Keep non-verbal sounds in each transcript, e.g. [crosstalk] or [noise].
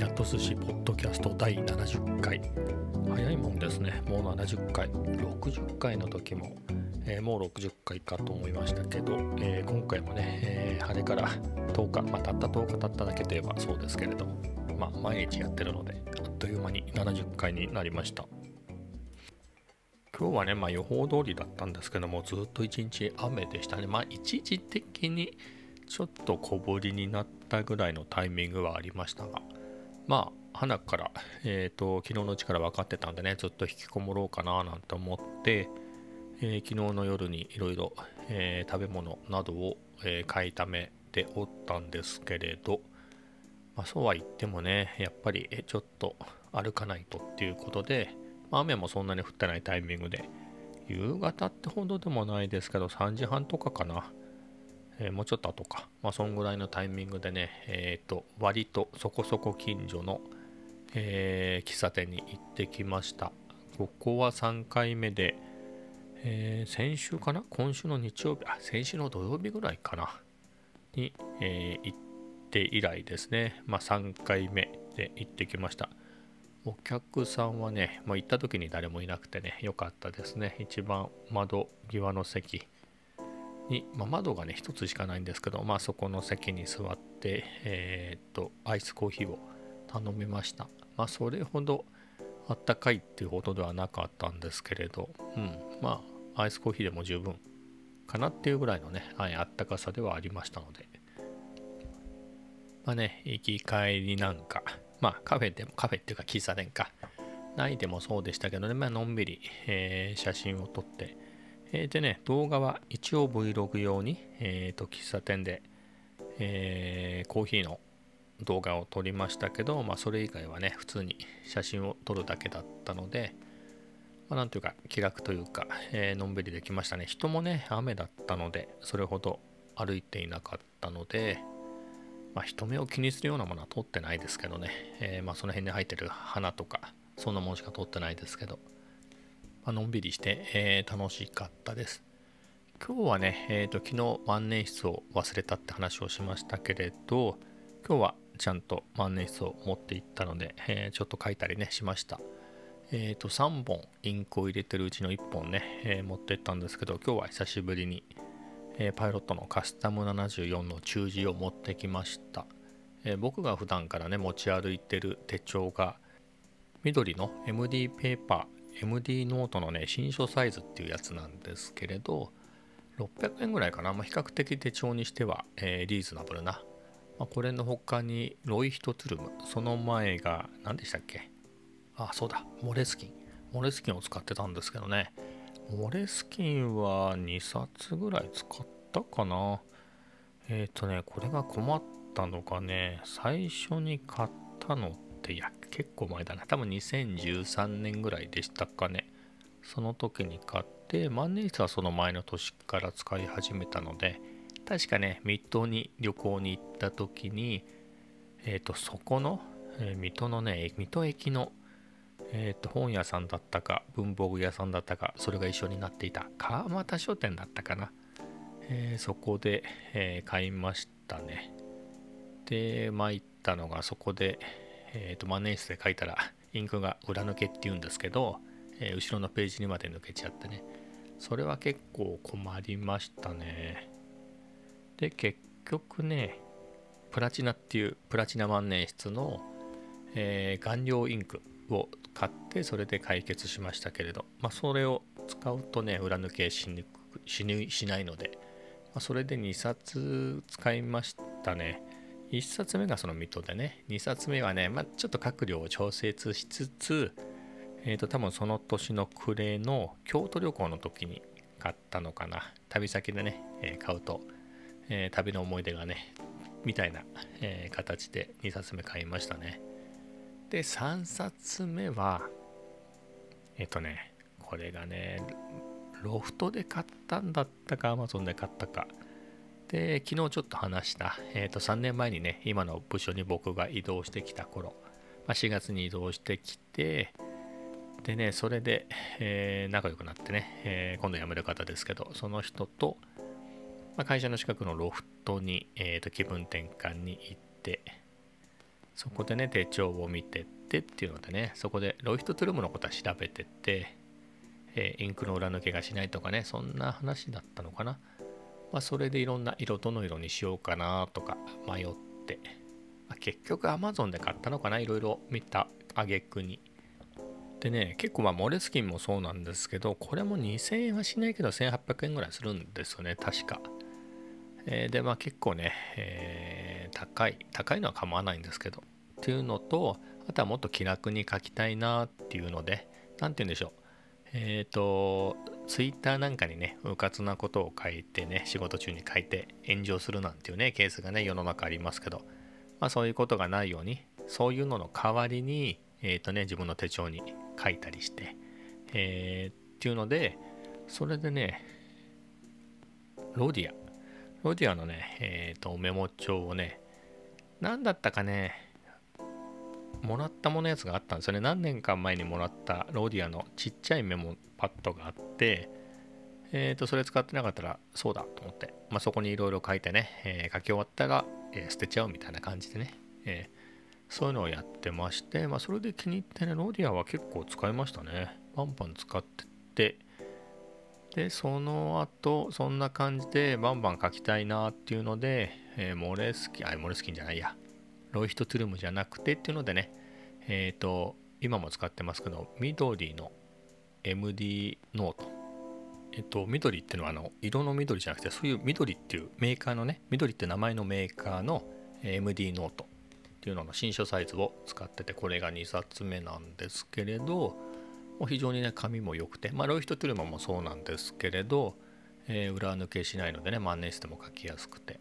キャット寿司ポッドキャスト第70回。早いもんですね。もう70回。60回の時も、えー、もう60回かと思いましたけど、えー、今回もね、えー、あれから10日まあたった10日経っただけといえばそうですけれどまあ毎日やってるのであっという間に70回になりました。今日はね、まあ、予報通りだったんですけどもずっと一日雨でしたね。まあ一時的にちょっと小降りになったぐらいのタイミングはありましたがまあ花から、えーと、昨日のうちから分かってたんでねずっと引きこもろうかななんて思って、えー、昨日の夜にいろいろ食べ物などを、えー、買いためておったんですけれど、まあ、そうは言ってもねやっぱりちょっと歩かないとっていうことで、まあ、雨もそんなに降ってないタイミングで夕方ってほどでもないですけど3時半とかかな。え、もうちょっと後か、まあ、そんぐらいのタイミングでね、えっ、ー、と、割とそこそこ近所の、えー、喫茶店に行ってきました。ここは3回目で、え先週かな？今週の日曜日、あ、先週の土曜日ぐらいかな？に、え行って以来ですね。まあ、3回目で行ってきました。お客さんはね、もう行った時に誰もいなくてね、良かったですね。一番窓際の席。に、まあ、窓がね一つしかないんですけど、まあ、そこの席に座って、えー、っとアイスコーヒーを頼みました、まあ、それほどあったかいっていうほどではなかったんですけれど、うん、まあアイスコーヒーでも十分かなっていうぐらいのね、はい、あったかさではありましたので。まあね行き帰りなんかまあカフェでもカフェっていうか喫茶店か。ないでもそうでしたけどね、まあのんびり、えー、写真を撮ってえー、でね、動画は一応 Vlog 用に、えー、と喫茶店で、えー、コーヒーの動画を撮りましたけど、まあ、それ以外はね、普通に写真を撮るだけだったので、まあ、なんというか気楽というか、えー、のんびりできましたね。人もね、雨だったので、それほど歩いていなかったので、まあ、人目を気にするようなものは撮ってないですけどね、えー、まあその辺に入ってる花とか、そんなものしか撮ってないですけど、まあのんびりして、えー、楽しかったです。今日はね、えーと、昨日万年筆を忘れたって話をしましたけれど、今日はちゃんと万年筆を持っていったので、えー、ちょっと書いたりね、しました。えっ、ー、と、3本インクを入れてるうちの1本ね、えー、持っていったんですけど、今日は久しぶりに、えパイロットのカスタム74の中字を持ってきました。え僕が普段からね、持ち歩いてる手帳が、ミドリの MD ペーパー MD ノートのね、新書サイズっていうやつなんですけれど、600円ぐらいかな。まあ、比較的手帳にしては、えー、リーズナブルな。まあ、これの他に、ロイヒトツルム。その前が、何でしたっけ？あ、そうだ。モレスキン。モレスキンを使ってたんですけどね。モレスキンは2冊ぐらい使ったかな。えっ、ー、とね、これが困ったのがね、最初に買ったのっていや結構前だな。多分2013年ぐらいでしたかね。その時に買って万年筆はその前の年から使い始めたので確かね水戸に旅行に行った時にえっ、ー、とそこの、えー、水戸のね水戸駅のえー、と本屋さんだったか文房具屋さんだったかそれが一緒になっていた川俣書店だったかな、え、そこで、え、買いましたね。で参ったのがそこで、えーと、万年筆で書いたらインクが裏抜けっていうんですけど、えー、後ろのページにまで抜けちゃってね。それは結構困りましたね。で結局ねプラチナっていうプラチナ万年筆の、えー、顔料インクを買ってそれで解決しましたけれど、まあ、それを使うとね裏抜けしにくししないので、まあ、それで2冊使いましたね。1冊目がその水戸でね、2冊目はね、まあ、ちょっと各量を調節しつつ、えっ、ー、と、多分その年の暮れの京都旅行の時に買ったのかな。旅先でね、え、買うと、えー、旅の思い出がね、みたいな、え形で2冊目買いましたね。で、3冊目は、えっ、とね、これがね、ロフトで買ったんだったか、アマゾンで買ったか。で、昨日ちょっと話した、えっ、ー、と、3年前にね、今の部署に僕が移動してきた頃、まあ、4月に移動してきて、でね、それで、えー、仲良くなってね、えー、今度辞める方ですけど、その人と、まあ、会社の近くのロフトに、えーと、気分転換に行って、そこでね手帳を見てってっていうのでねそこでロイヒトトゥルムのことは調べてって、えー、インクの裏抜けがしないとかねそんな話だったのかな、まあ、それでいろんな色どの色にしようかなとか迷って、まあ、結局 Amazon で買ったのかな？いろいろ見た挙句に。でね結構まあモレスキンもそうなんですけどこれも2000円はしないけど1800円ぐらいするんですよね確か、えー、でまあ結構ね、えー、高い高いのは構わないんですけど。っていうのとあとはもっと気楽に書きたいなっていうので何て言うんでしょう。えっ、ー、とツイッターなんかにねうかつなことを書いてね仕事中に書いて炎上するなんていうねケースがね世の中ありますけどまあそういうことがないようにそういうのの代わりにえっ、ー、とね自分の手帳に書いたりしてえー、っていうのでそれでねロディア。ロディアのねえっ、ー、とメモ帳をね何だったかねもらったものやつがあったんですよね。何年か前にもらったローディアのちっちゃいメモパッドがあって、えっ、ー、と、それ使ってなかったらそうだと思って、まあ、そこにいろいろ書いてね、えー、書き終わったら、えー、捨てちゃうみたいな感じでね、えそういうのをやってまして、まあ、それで気に入ってね、ローディアは結構使いましたね。パンパン使ってて、で、その後、そんな感じでバンバン書きたいなっていうので、えモレスキン、あ、モレスキンじゃないや、ロイヒトトゥルムじゃなくてっていうのでね、えっ、ー、と、今も使ってますけど、ミドリの MD ノート。えっと、緑っていうのはあの色の緑じゃなくて、そういうミドリっていうメーカーのね、ミドリって名前のメーカーの MD ノートっていうのの新書サイズを使ってて、これが2冊目なんですけれど、もう非常にね、紙も良くて、まあ、ロイヒトトゥルムもそうなんですけれど、えー、裏抜けしないのでね、万年筆でも書きやすくて。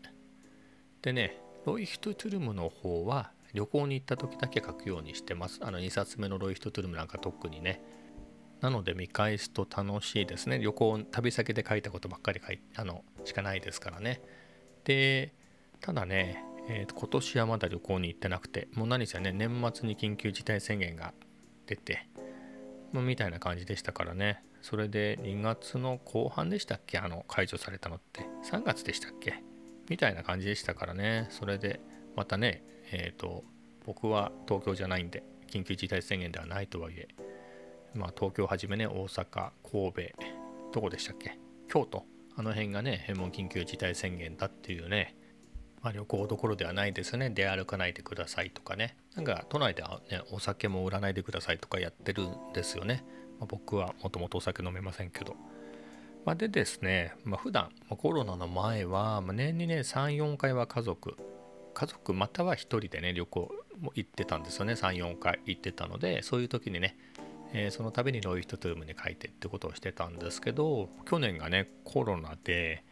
でね、ロイヒトトゥルムの方は旅行に行った時だけ書くようにしてます。あの2冊目のロイヒトトゥルムなんか特にね。なので見返すと楽しいですね。旅行、旅先で書いたことばっかり書いあのしかないですからね。で、ただね、えー、今年はまだ旅行に行ってなくて、もう何せね、年末に緊急事態宣言が出て、まあ、みたいな感じでしたからね。それで2月の後半でしたっけ？あの解除されたのって。3月でしたっけ？みたいな感じでしたからね。それでまたね、えっ、ー、と、僕は東京じゃないんで、緊急事態宣言ではないとはいえ、まあ、東京はじめね、大阪、神戸、どこでしたっけ？京都、あの辺がね、もう緊急事態宣言だっていうね、まあ、旅行どころではないですね。出歩かないでくださいとかね。なんか都内ではね、お酒も売らないでくださいとかやってるんですよね。まあ、僕はもともとお酒飲めませんけど。まあ、でですね、まあ、普段、コロナの前は、年にね、3、4回は家族、家族または1人でね旅行も行ってたんですよね。34回行ってたのでそういう時にね、えー、その度にロイヒトトゥームに書いてってことをしてたんですけど去年がねコロナで、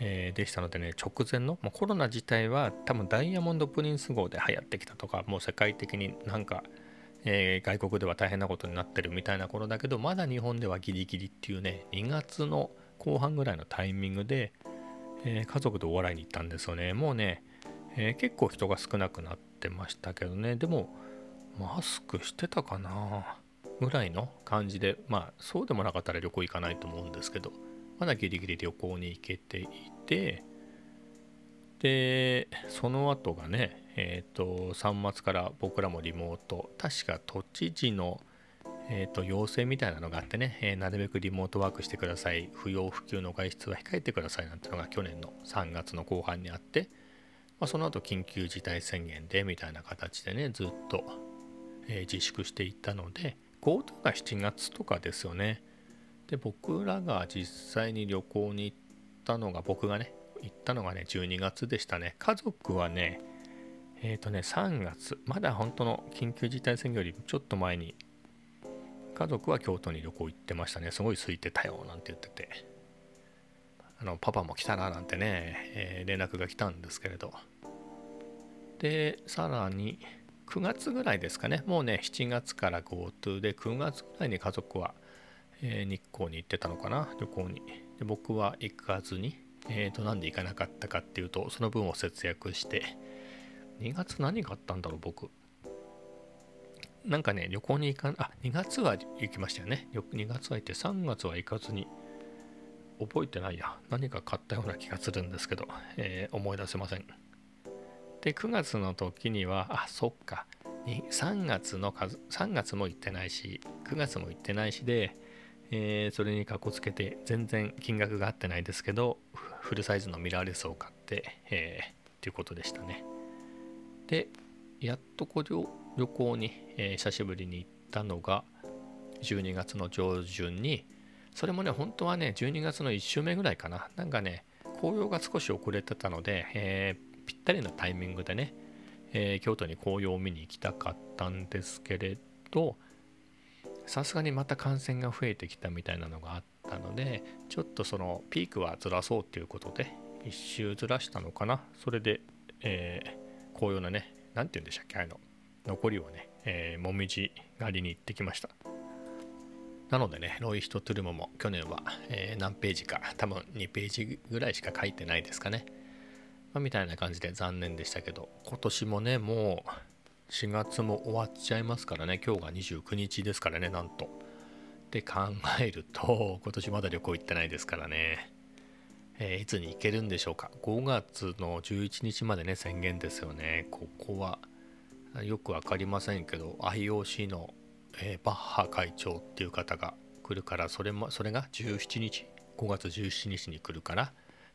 えー、でしたのでね直前の、まあ、コロナ自体は多分ダイヤモンド・プリンス号で流行ってきたとかもう世界的になんか、えー、外国では大変なことになってるみたいな頃だけどまだ日本ではギリギリっていうね2月の後半ぐらいのタイミングで、え家族でお笑いに行ったんですよね。もうねえー、結構人が少なくなってましたけどね。でもマスクしてたかなぐらいの感じでまあそうでもなかったら旅行行かないと思うんですけどまだギリギリ旅行に行けていてでその後がねえっ、ー、と3月から僕らもリモート。確か都知事のえーと、要請みたいなのがあってね、えー、なるべくリモートワークしてください。不要不急の外出は控えてくださいなんてのが去年の3月の後半にあってまあ、その後緊急事態宣言でみたいな形でねずっと、えー、自粛していったので GoTo が7月とかですよね。で僕らが実際に旅行に行ったのが僕がね行ったのがね12月でしたね。家族はねえっ、ー、とね3月。まだ本当の緊急事態宣言よりちょっと前に家族は京都に旅行行ってましたね。すごい空いてたよなんて言ってて。あのパパも来たななんてね、えー、連絡が来たんですけれど。でさらに9月ぐらいですかね。もうね7月から GoTo で9月ぐらいに家族は、えー、日光に行ってたのかな旅行に。で僕は行かずにえーとなんで行かなかったかっていうとその分を節約して2月何があったんだろう僕。なんかね旅行に行かんあ2月は行きましたよね。2月は行って3月は行かずに覚えてないや。何か買ったような気がするんですけど、えー、思い出せません。で9月の時にはあそっか。3月の数3月も行ってないし9月も行ってないしで、えー、それにかこつけて全然金額が合ってないですけどフルサイズのミラーレスを買って、えー、っていうことでしたね。でやっとこ旅旅行に、えー、久しぶりに行ったのが12月の上旬にそれもね本当はね12月の1週目ぐらいかな。なんかね紅葉が少し遅れてたので、えー、ぴったりなタイミングでね、え、京都に紅葉を見に行きたかったんですけれどさすがにまた感染が増えてきたみたいなのがあったのでちょっとそのピークはずらそうっていうことで1周ずらしたのかな。それで、えー、紅葉のね何て言うんでしたっけあの残りをね、えー、もみじ狩りに行ってきました。なのでねロイヒトトゥルモも去年は、えー、何ページか多分2ページぐらいしか書いてないですかね、ま、みたいな感じで残念でしたけど今年もねもう4月も終わっちゃいますからね。今日が29日ですからねなんと。って考えると [laughs] 今年まだ旅行行ってないですからね、えー、いつに行けるんでしょうか。5月の11日までね宣言ですよね。ここはよく分かりませんけど IOC の、えー、バッハ会長っていう方が来るからそれもそれが17日。5月17日に来るから、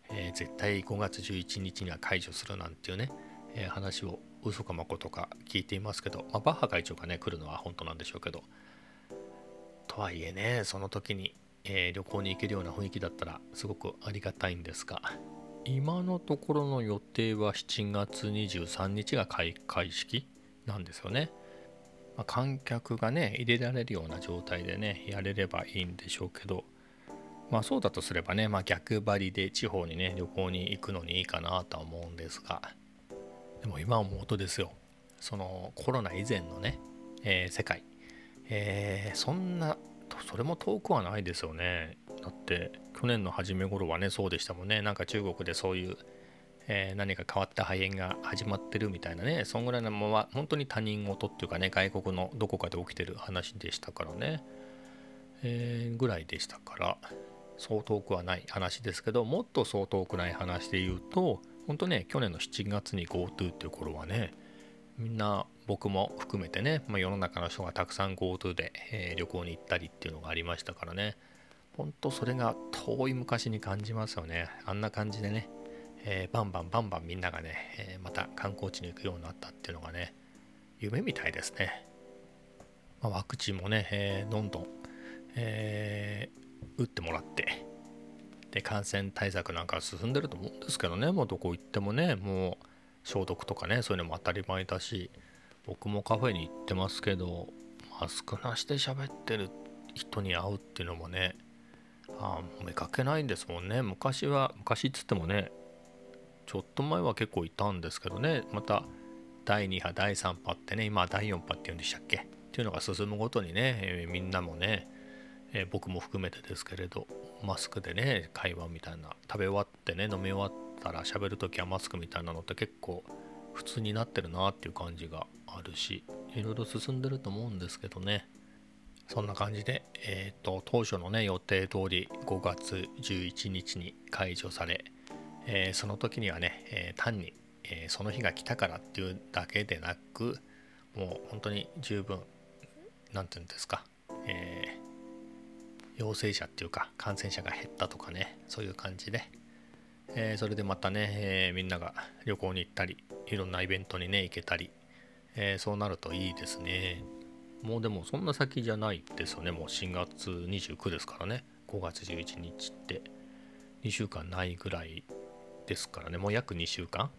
えー、絶対5月11日には解除するなんていうね、え話を嘘かまことか聞いていますけど、まあ、バッハ会長がね来るのは本当なんでしょうけど。とはいえねその時に、えー、旅行に行けるような雰囲気だったらすごくありがたいんですが今のところの予定は7月23日が開会式なんですよね、まあ、観客がね入れられるような状態でねやれればいいんでしょうけどまあそうだとすればね、まあ、逆張りで地方にね旅行に行くのにいいかなとは思うんですがでも今思うとですよ。そのコロナ以前のね、えー、世界、えー、そんなそれも遠くはないですよね。だって去年の初め頃はねそうでしたもんね。なんか中国でそういう、えー、何か変わった肺炎が始まってるみたいなね。そんぐらいのもは本当に他人事っていうかね外国のどこかで起きてる話でしたからね、えー、ぐらいでしたから。そう遠くはない話ですけどもっとそう遠くない話で言うと本当ね去年の7月に GoTo っていう頃はねみんな僕も含めてね、まあ、世の中の人がたくさん GoTo で、えー、旅行に行ったりっていうのがありましたからね。本当それが遠い昔に感じますよね。あんな感じでね、えー、バンバンバンバンみんながね、えー、また観光地に行くようになったっていうのがね夢みたいですね、まあ、ワクチンもね、えどんどん、え打ってもらってで感染対策なんか進んでると思うんですけどね。もうどこ行ってもねもう消毒とかねそういうのも当たり前だし僕もカフェに行ってますけどマスクなしで喋ってる人に会うっていうのもねあ見かけないんですもんね。昔は昔っつってもねちょっと前は結構いたんですけどねまた第2波第3波ってね今第4波っていうんでしたっけ？っていうのが進むごとにね、え、みんなもね、えー、僕も含めてですけれどマスクでね会話みたいな食べ終わってね飲み終わったら喋る時はマスクみたいなのって結構普通になってるなっていう感じがあるしいろいろ進んでると思うんですけどね。そんな感じで、えーと、当初のね予定通り5月11日に解除され、えー、その時にはね、えー、単に、えー、その日が来たからっていうだけでなくもう本当に十分何て言うんですか、え陽性者っていうか感染者が減ったとかねそういう感じで、えー、それでまたね、えー、みんなが旅行に行ったりいろんなイベントにね行けたり、えー、そうなるといいですね。もうでもそんな先じゃないですよね。もう4月29ですからね。5月11日って。2週間ないぐらいですからね。もう約2週間。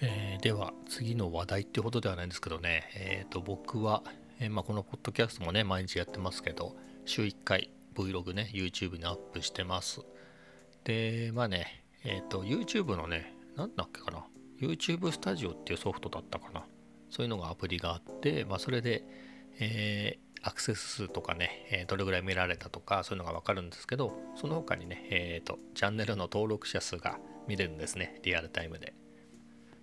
えー、では次の話題ってほどではないんですけどね、えー、と僕は、えまあ、このポッドキャストもね毎日やってますけど週1回 Vlog ね、YouTube にアップしてます。で、まあね、えっ、ー、と、YouTube のね、なんだっけかな、YouTube スタジオっていうソフトだったかな。そういうのがアプリがあって、まあ、それで、えー、アクセス数とかね、えー、どれぐらい見られたとか、そういうのがわかるんですけど、その他にね、えっ、ー、と、チャンネルの登録者数が見れるんですね、リアルタイムで。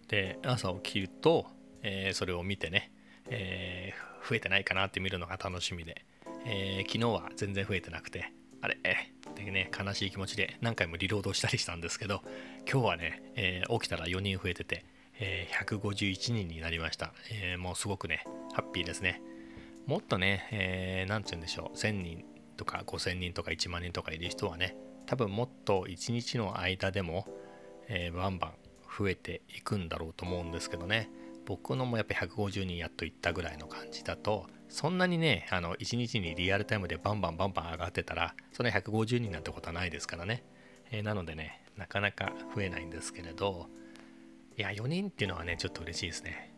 で、朝起きると、えそれを見てね、え増えてないかなって見るのが楽しみで、えー、昨日は全然増えてなくて、あれ、ってね、悲しい気持ちで何回もリロードしたりしたんですけど、今日はね、えー、起きたら4人増えてて、えー、151人になりました、えー、もうすごくねハッピーですね。もっとね、えー、て言うんでしょう。1000人とか5000人とか1万人とかいる人はね多分もっと1日の間でも、えー、バンバン増えていくんだろうと思うんですけどね。僕のもやっぱ150人やっといったぐらいの感じだとそんなにねあの1日にリアルタイムでバンバンバンバン上がってたらそれ150人なんてことはないですからね、えー、なのでねなかなか増えないんですけれどいや4人っていうのはねちょっと嬉しいですね。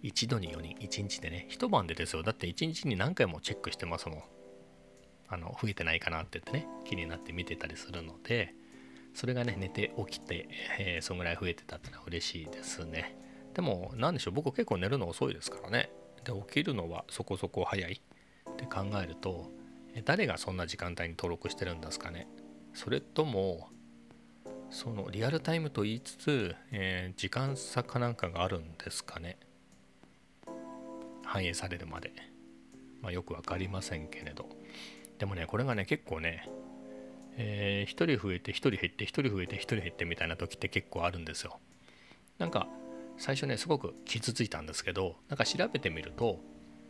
一度に4人1日でね一晩でですよ。だって1日に何回もチェックしてますもん。あの増えてないかなって言ってね気になって見てたりするのでそれがね寝て起きて、えー、そんぐらい増えてたってのは嬉しいですね。でも何でしょう僕結構寝るの遅いですからね。で起きるのはそこそこ早い。って考えると誰がそんな時間帯に登録してるんですかね。それともそのリアルタイムと言いつつ、えー、時間差かなんかがあるんですかね。反映されるまで、まあ、よく分かりませんけれど。でもねこれがね結構ね、えー、1人増えて1人減って1人増えて1人減ってみたいな時って結構あるんですよ。なんか最初ねすごく傷ついたんですけどなんか調べてみると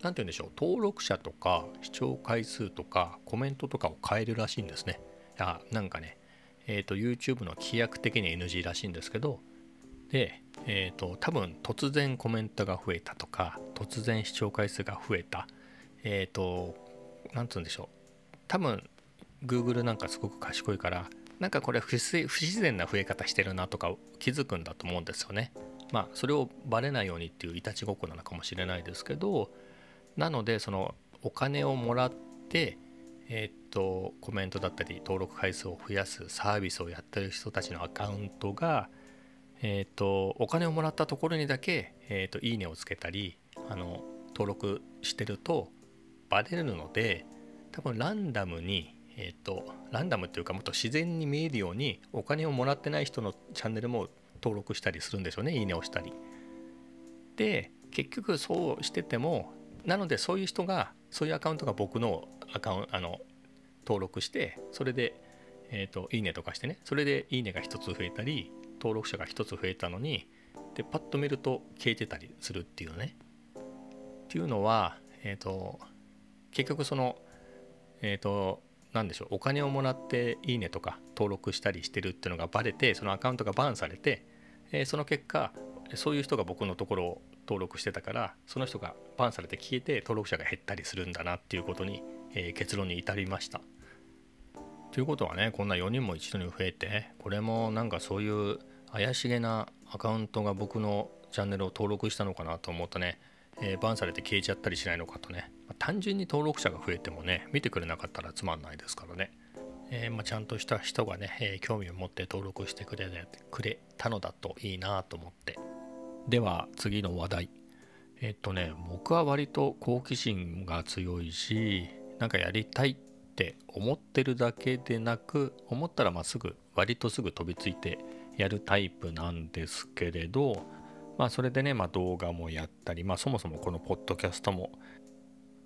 何て言うんでしょう登録者とか視聴回数とかコメントとかを変えるらしいんですね。あなんかねえっ、ー、と YouTube の規約的に NG らしいんですけどでえっ、ー、と多分突然コメントが増えたとか突然視聴回数が増えた。えっ、ー、と何て言うんでしょう。多分 Google なんかすごく賢いからなんかこれ不自然な増え方してるなとか気づくんだと思うんですよね。まあそれをバレないようにっていういたちごっこなのかもしれないですけどなのでそのお金をもらってえっとコメントだったり登録回数を増やすサービスをやってる人たちのアカウントがえっとお金をもらったところにだけ、えっといいねをつけたりあの登録してるとバレるので多分ランダムにえっとランダムっていうかもっと自然に見えるようにお金をもらってない人のチャンネルも登録したりするんでしょうねいいねをしたり。で結局そうしててもなのでそういう人がそういうアカウントが僕のアカウントあの登録してそれで、えーと、いいねとかしてねそれでいいねが1つ増えたり登録者が1つ増えたのにでパッと見ると消えてたりするっていうねっていうのは、えーと、結局そのえっ、ー、と何でしょうお金をもらっていいねとか登録したりしてるっていうのがバレてそのアカウントがバンされて、えー、その結果そういう人が僕のところを登録してたからその人がバンされて消えて登録者が減ったりするんだなっていうことに、えー、結論に至りました。ということはねこんな4人も一度に増えてこれもなんかそういう怪しげなアカウントが僕のチャンネルを登録したのかなと思うとね、えー、バンされて消えちゃったりしないのかとね、単純に登録者が増えてもね見てくれなかったらつまんないですからね、えー、まあ、ちゃんとした人がね、えー、興味を持って登録してくれくれたのだといいなと思って。では次の話題。えっとね僕は割と好奇心が強いしなんかやりたいって思ってるだけでなく思ったらまあすぐ割とすぐ飛びついてやるタイプなんですけれどまあそれでね、まあ、動画もやったりまあそもそもこのポッドキャストも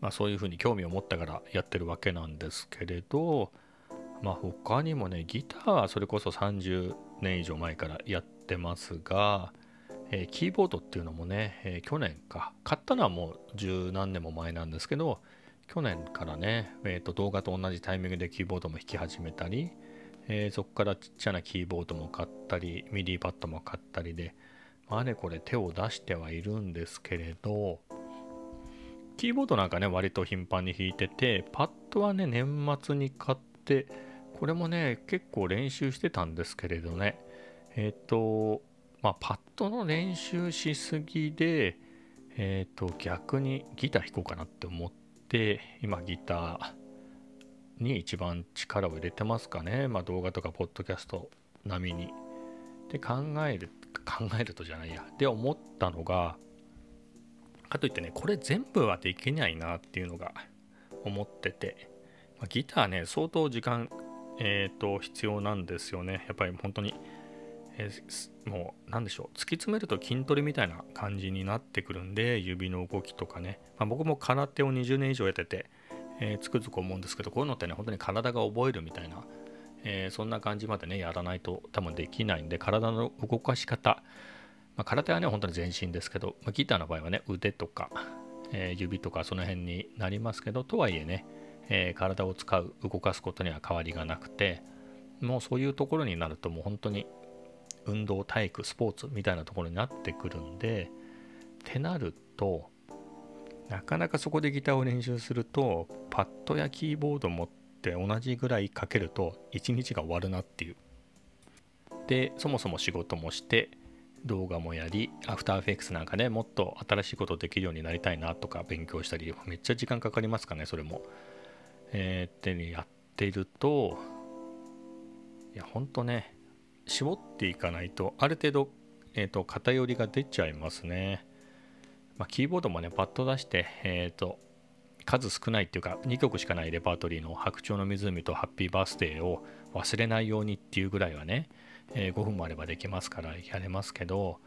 まあそういうふうに興味を持ったからやってるわけなんですけれどまあ他にもねギターはそれこそ30年以上前からやってますがえー、キーボードっていうのもね、えー、去年か、買ったのはもう十何年も前なんですけど、去年からね、えーと、動画と同じタイミングでキーボードも弾き始めたり、えー、そこからちっちゃなキーボードも買ったり、ミディパッドも買ったりでま、あれこれ手を出してはいるんですけれど、キーボードなんかね、割と頻繁に弾いてて、パッドはね、年末に買って、これもね、結構練習してたんですけれどね、えっ、ー、と、まあ、パッドの練習しすぎで、えっ、ー、と、逆にギター弾こうかなって思って、今ギターに一番力を入れてますかね。まあ、動画とかポッドキャスト並みに。で、考える、考えるとじゃないや。で、思ったのが、かといってね、これ全部はできないなっていうのが思ってて、まあ、ギターね、相当時間、えっ、と、必要なんですよね。やっぱり本当にえ、もう何でしょう突き詰めると筋トレみたいな感じになってくるんで指の動きとかね、まあ、僕も空手を20年以上やってて、え、つくづく思うんですけどこういうのってね本当に体が覚えるみたいな、え、そんな感じまでねやらないと多分できないんで体の動かし方まあ、空手はね本当に全身ですけど、まあ、ギターの場合はね腕とか、えー、指とかその辺になりますけどとはいえね、えー、体を使う動かすことには変わりがなくてもうそういうところになるともう本当に運動体育スポーツみたいなところになってくるんでってなるとなかなかそこでギターを練習するとパッドやキーボード持って同じぐらいかけると一日が終わるなっていう。でそもそも仕事もして動画もやりアフターフェクスなんかねもっと新しいことできるようになりたいなとか勉強したりめっちゃ時間かかりますかねそれも。えー、ってやってるといやほんとね絞っていかないとある程度、えーと、偏りが出ちゃいますね、まあ、キーボードもねパッと出して、えーと、数少ないっていうか2曲しかないレパートリーの「白鳥の湖」と「ハッピーバースデー」を忘れないようにっていうぐらいはね、えー、5分もあればできますからやれますけど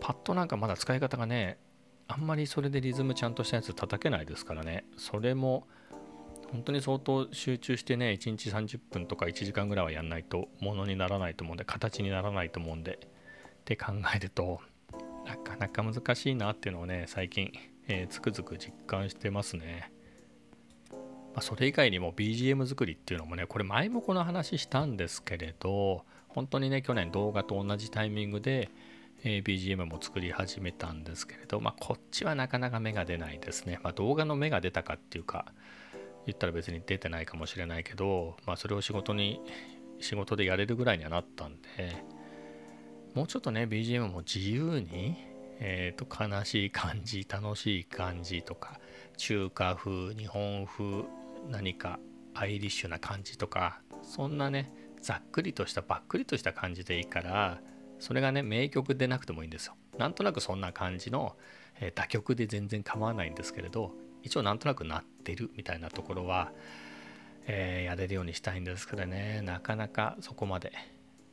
パッドなんかまだ使い方がねあんまりそれでリズムちゃんとしたやつ叩けないですからねそれも本当に相当集中してね1日30分とか1時間ぐらいはやんないとものにならないと思うんで形にならないと思うんでって考えるとなかなか難しいなっていうのをね最近、えー、つくづく実感してますね。まあ、それ以外にも BGM 作りっていうのもねこれ前もこの話したんですけれど本当にね去年動画と同じタイミングで、え、BGM も作り始めたんですけれどまあこっちはなかなか芽が出ないですね。まあ、動画の芽が出たかっていうか言ったら別に出てないかもしれないけど、まあ、それを仕事に仕事でやれるぐらいにはなったんでもうちょっとね BGM も自由に、えー、と悲しい感じ楽しい感じとか中華風日本風何かアイリッシュな感じとかそんなねざっくりとしたばっくりとした感じでいいからそれがね名曲でなくてもいいんですよ。なんとなくそんな感じの、えー、打曲で全然構わないんですけれど一応なんとなくなってるみたいなところは、えー、やれるようにしたいんですけどね。なかなかそこまで。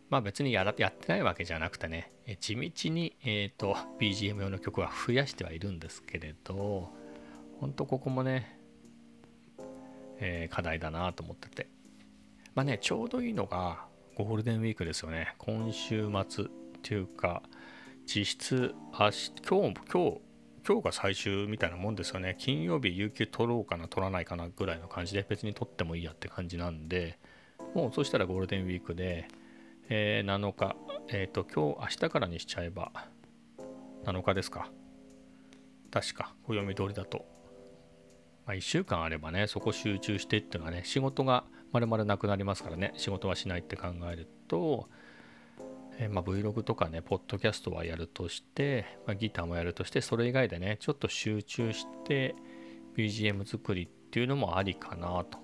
まあ別にやらやってないわけじゃなくてねえ地道に、えーと、BGM 用の曲は増やしてはいるんですけれど本当ここもね、え、課題だなと思ってて。まあねちょうどいいのがゴールデンウィークですよね。今週末っていうか実質明日今日今日今日が最終みたいなもんですよね。金曜日有給取ろうかな取らないかなぐらいの感じで別に取ってもいいやって感じなんでもうそしたらゴールデンウィークで、えー、7日えっ、ー、と今日明日からにしちゃえば7日ですか。確か暦通りだと、まあ、1週間あればねそこ集中してっていうのはね仕事がまるまるなくなりますからね仕事はしないって考えるとえまあ、Vlog とかね、ポッドキャストはやるとして、まあ、ギターもやるとして、それ以外でね、ちょっと集中して BGM 作りっていうのもありかなと。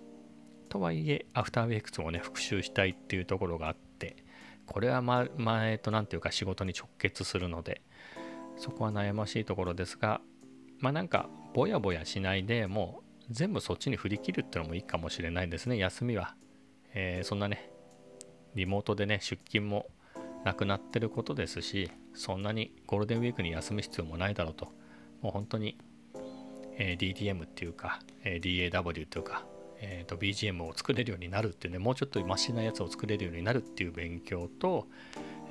とはいえ、アフター f ク x もね、復習したいっていうところがあって、これはま、前と何ていうか仕事に直結するので、そこは悩ましいところですが、まあなんか、ぼやぼやしないでもう全部そっちに振り切るってのもいいかもしれないですね、休みは。えー、そんなね、リモートでね、出勤もなくなってることですしそんなにゴールデンウィークに休む必要もないだろうともう本当に、えー、DTM っていうか、えー、DAW っていうか、えーと、BGM を作れるようになるっていうねもうちょっとマシなやつを作れるようになるっていう勉強と、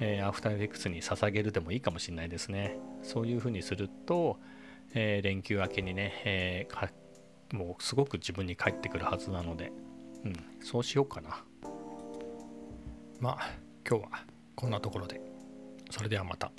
えー、アフターエフェクツに捧げるでもいいかもしれないですねそういうふうにすると、えー、連休明けにね、えー、もうすごく自分に返ってくるはずなので、うん、そうしようかな。まあ今日はこんなところで。それではまた。